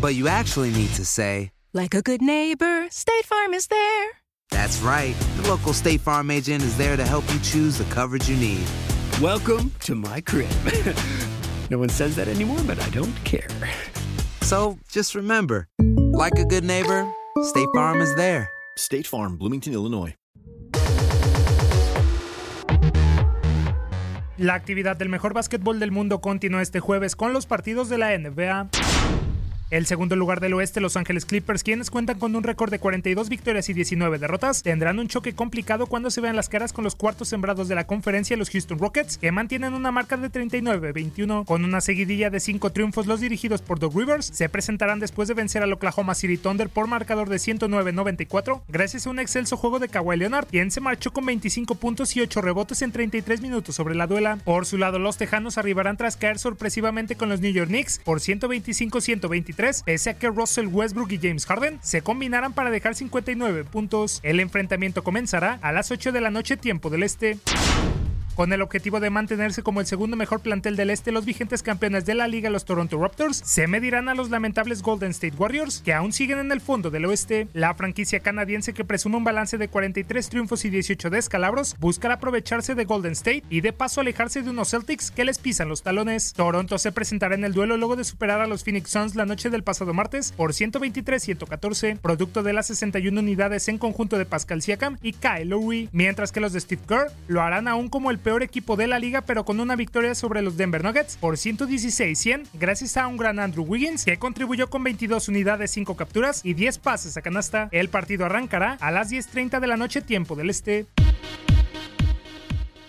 But you actually need to say, Like a good neighbor, State Farm is there. That's right. The local State Farm agent is there to help you choose the coverage you need. Welcome to my crib. no one says that anymore, but I don't care. So just remember, like a good neighbor, State Farm is there. State Farm, Bloomington, Illinois. La actividad del mejor básquetbol del mundo continúa este jueves con los partidos de la NBA. El segundo lugar del oeste, Los Ángeles Clippers, quienes cuentan con un récord de 42 victorias y 19 derrotas, tendrán un choque complicado cuando se vean las caras con los cuartos sembrados de la conferencia, los Houston Rockets, que mantienen una marca de 39-21. Con una seguidilla de 5 triunfos, los dirigidos por Doug Rivers se presentarán después de vencer al Oklahoma City Thunder por marcador de 109-94, gracias a un excelso juego de Kawhi Leonard, quien se marchó con 25 puntos y 8 rebotes en 33 minutos sobre la duela. Por su lado, los Tejanos arribarán tras caer sorpresivamente con los New York Knicks por 125-123 pese a que Russell Westbrook y James Harden se combinaran para dejar 59 puntos. El enfrentamiento comenzará a las 8 de la noche tiempo del este. Con el objetivo de mantenerse como el segundo mejor plantel del este, los vigentes campeones de la liga, los Toronto Raptors, se medirán a los lamentables Golden State Warriors, que aún siguen en el fondo del oeste. La franquicia canadiense, que presume un balance de 43 triunfos y 18 descalabros, buscará aprovecharse de Golden State y de paso alejarse de unos Celtics que les pisan los talones. Toronto se presentará en el duelo luego de superar a los Phoenix Suns la noche del pasado martes por 123-114, producto de las 61 unidades en conjunto de Pascal Siakam y Kyle Lowry, mientras que los de Steve Kerr lo harán aún como el peor equipo de la liga, pero con una victoria sobre los Denver Nuggets por 116-100, gracias a un gran Andrew Wiggins que contribuyó con 22 unidades, 5 capturas y 10 pases a canasta. El partido arrancará a las 10:30 de la noche, tiempo del este.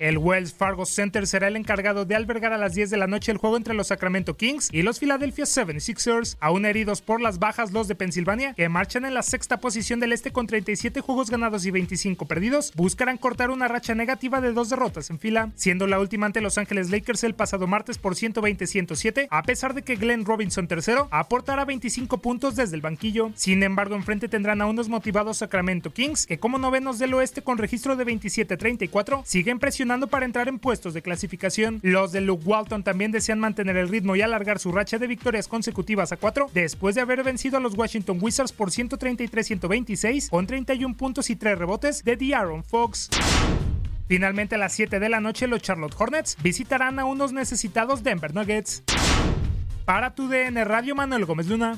El Wells Fargo Center será el encargado de albergar a las 10 de la noche el juego entre los Sacramento Kings y los Philadelphia 76ers, aún heridos por las bajas los de Pensilvania, que marchan en la sexta posición del este con 37 juegos ganados y 25 perdidos, buscarán cortar una racha negativa de dos derrotas en fila, siendo la última ante Los Ángeles Lakers el pasado martes por 120-107, a pesar de que Glenn Robinson III aportará 25 puntos desde el banquillo. Sin embargo, enfrente tendrán a unos motivados Sacramento Kings, que como novenos del oeste con registro de 27-34, siguen presionando para entrar en puestos de clasificación. Los de Luke Walton también desean mantener el ritmo y alargar su racha de victorias consecutivas a 4 después de haber vencido a los Washington Wizards por 133-126 con 31 puntos y 3 rebotes de De'Aaron Fox. Finalmente a las 7 de la noche los Charlotte Hornets visitarán a unos necesitados Denver Nuggets. Para tu DN Radio Manuel Gómez Luna.